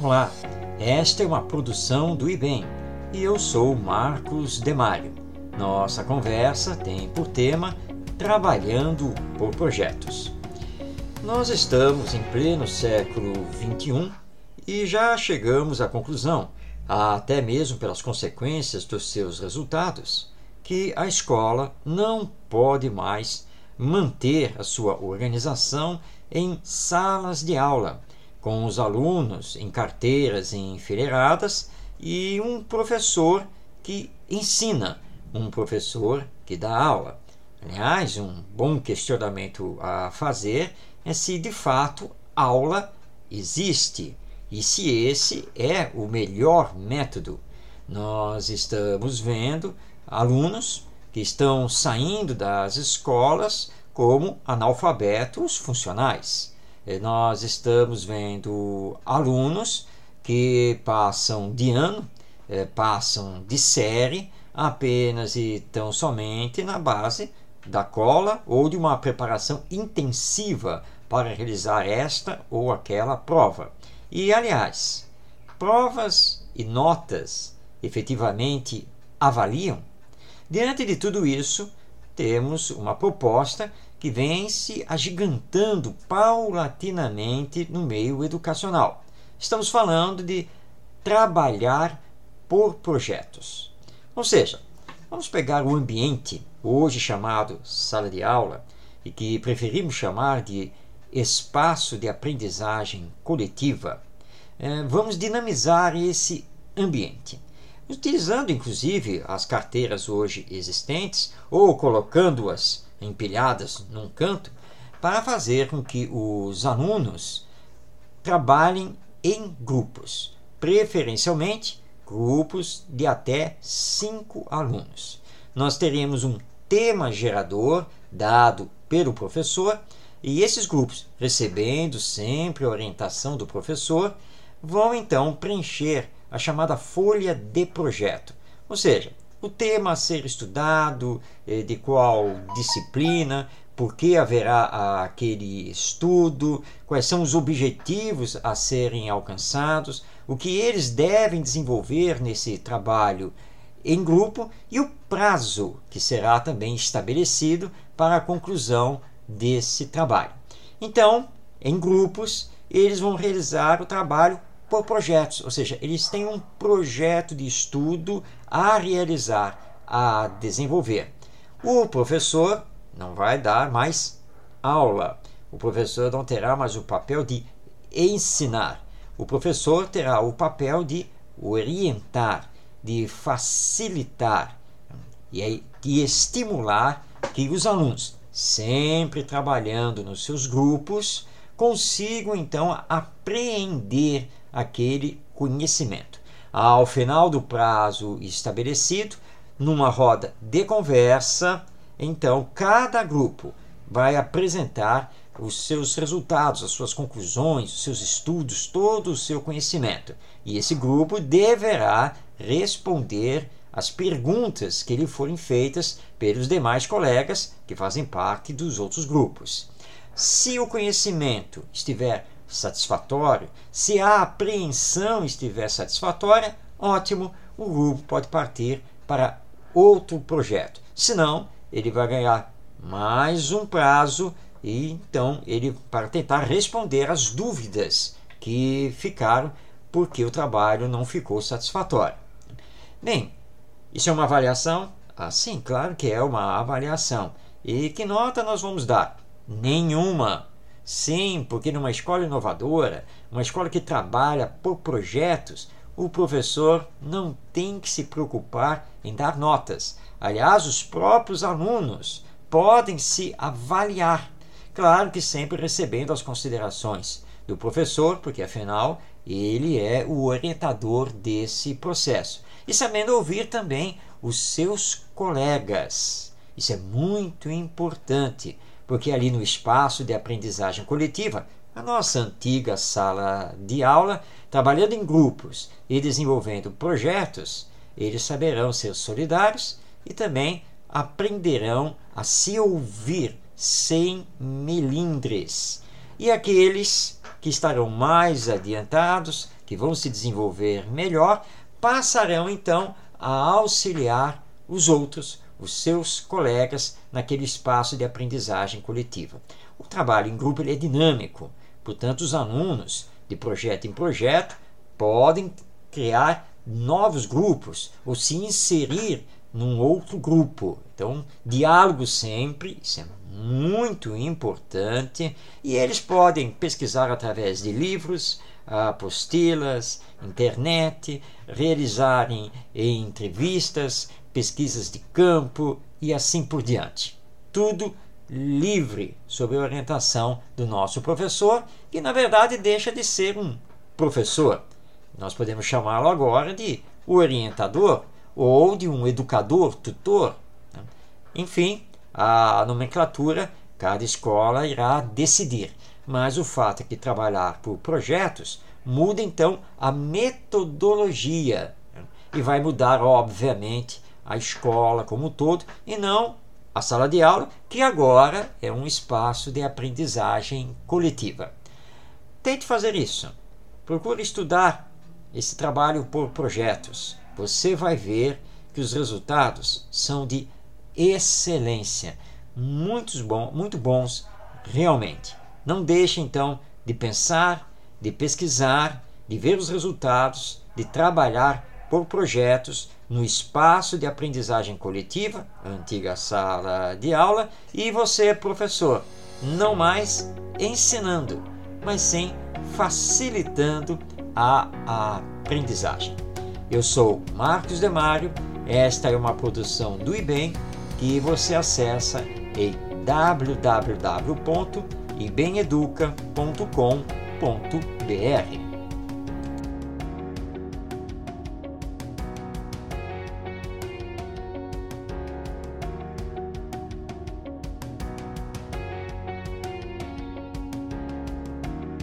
Olá, esta é uma produção do IBEM e eu sou Marcos Demário. Nossa conversa tem por tema Trabalhando por Projetos. Nós estamos em pleno século XXI e já chegamos à conclusão, até mesmo pelas consequências dos seus resultados, que a escola não pode mais manter a sua organização em salas de aula com os alunos em carteiras enfileiradas e um professor que ensina, um professor que dá aula. Aliás, um bom questionamento a fazer é se de fato aula existe e se esse é o melhor método. Nós estamos vendo alunos que estão saindo das escolas como analfabetos funcionais. Eh, nós estamos vendo alunos que passam de ano, eh, passam de série apenas e tão somente na base da cola ou de uma preparação intensiva para realizar esta ou aquela prova. E, aliás, provas e notas efetivamente avaliam? Diante de tudo isso, temos uma proposta que vem se agigantando paulatinamente no meio educacional. Estamos falando de trabalhar por projetos. Ou seja, vamos pegar o ambiente, hoje chamado sala de aula, e que preferimos chamar de espaço de aprendizagem coletiva. É, vamos dinamizar esse ambiente utilizando inclusive as carteiras hoje existentes ou colocando-as empilhadas num canto para fazer com que os alunos trabalhem em grupos, preferencialmente grupos de até cinco alunos. Nós teremos um tema gerador dado pelo professor e esses grupos, recebendo sempre a orientação do professor, vão então preencher a chamada folha de projeto. Ou seja, o tema a ser estudado, eh, de qual disciplina, por que haverá aquele estudo, quais são os objetivos a serem alcançados, o que eles devem desenvolver nesse trabalho em grupo e o prazo que será também estabelecido para a conclusão desse trabalho. Então, em grupos, eles vão realizar o trabalho por projetos, ou seja, eles têm um projeto de estudo a realizar, a desenvolver. O professor não vai dar mais aula. O professor não terá mais o papel de ensinar. O professor terá o papel de orientar, de facilitar e de estimular que os alunos, sempre trabalhando nos seus grupos, consigam então apreender aquele conhecimento. Ao final do prazo estabelecido, numa roda de conversa, então cada grupo vai apresentar os seus resultados, as suas conclusões, os seus estudos, todo o seu conhecimento. E esse grupo deverá responder as perguntas que lhe forem feitas pelos demais colegas que fazem parte dos outros grupos. Se o conhecimento estiver satisfatório, se a apreensão estiver satisfatória, ótimo, o grupo pode partir para outro projeto. Senão, ele vai ganhar mais um prazo e então ele para tentar responder às dúvidas que ficaram porque o trabalho não ficou satisfatório. Bem, isso é uma avaliação? Ah, sim, claro que é uma avaliação. E que nota nós vamos dar? Nenhuma. Sim, porque numa escola inovadora, uma escola que trabalha por projetos, o professor não tem que se preocupar em dar notas. Aliás, os próprios alunos podem se avaliar. Claro que sempre recebendo as considerações do professor, porque afinal ele é o orientador desse processo. E sabendo ouvir também os seus colegas. Isso é muito importante porque ali no espaço de aprendizagem coletiva, a nossa antiga sala de aula, trabalhando em grupos e desenvolvendo projetos, eles saberão ser solidários e também aprenderão a se ouvir sem melindres. E aqueles que estarão mais adiantados, que vão se desenvolver melhor, passarão então a auxiliar os outros, os seus colegas, naquele espaço de aprendizagem coletiva. O trabalho em grupo é dinâmico, portanto, os alunos, de projeto em projeto, podem criar novos grupos ou se inserir num outro grupo. Então, diálogo sempre, isso é muito importante, e eles podem pesquisar através de livros, apostilas, internet, realizarem entrevistas, pesquisas de campo e assim por diante. Tudo livre sob a orientação do nosso professor, que na verdade deixa de ser um professor. Nós podemos chamá-lo agora de orientador ou de um educador, tutor. Enfim, a nomenclatura cada escola irá decidir. Mas o fato é que trabalhar por projetos muda então a metodologia e vai mudar, obviamente, a escola como um todo e não a sala de aula, que agora é um espaço de aprendizagem coletiva. Tente fazer isso. Procure estudar esse trabalho por projetos. Você vai ver que os resultados são de excelência, muitos bom, muito bons realmente. Não deixe então de pensar, de pesquisar, de ver os resultados, de trabalhar por projetos no espaço de aprendizagem coletiva, antiga sala de aula, e você, professor, não mais ensinando, mas sim facilitando a, aprendizagem. Eu sou Marcos Demário, esta é uma produção do IBEM que você acessa em www.ibemeduca.com.br.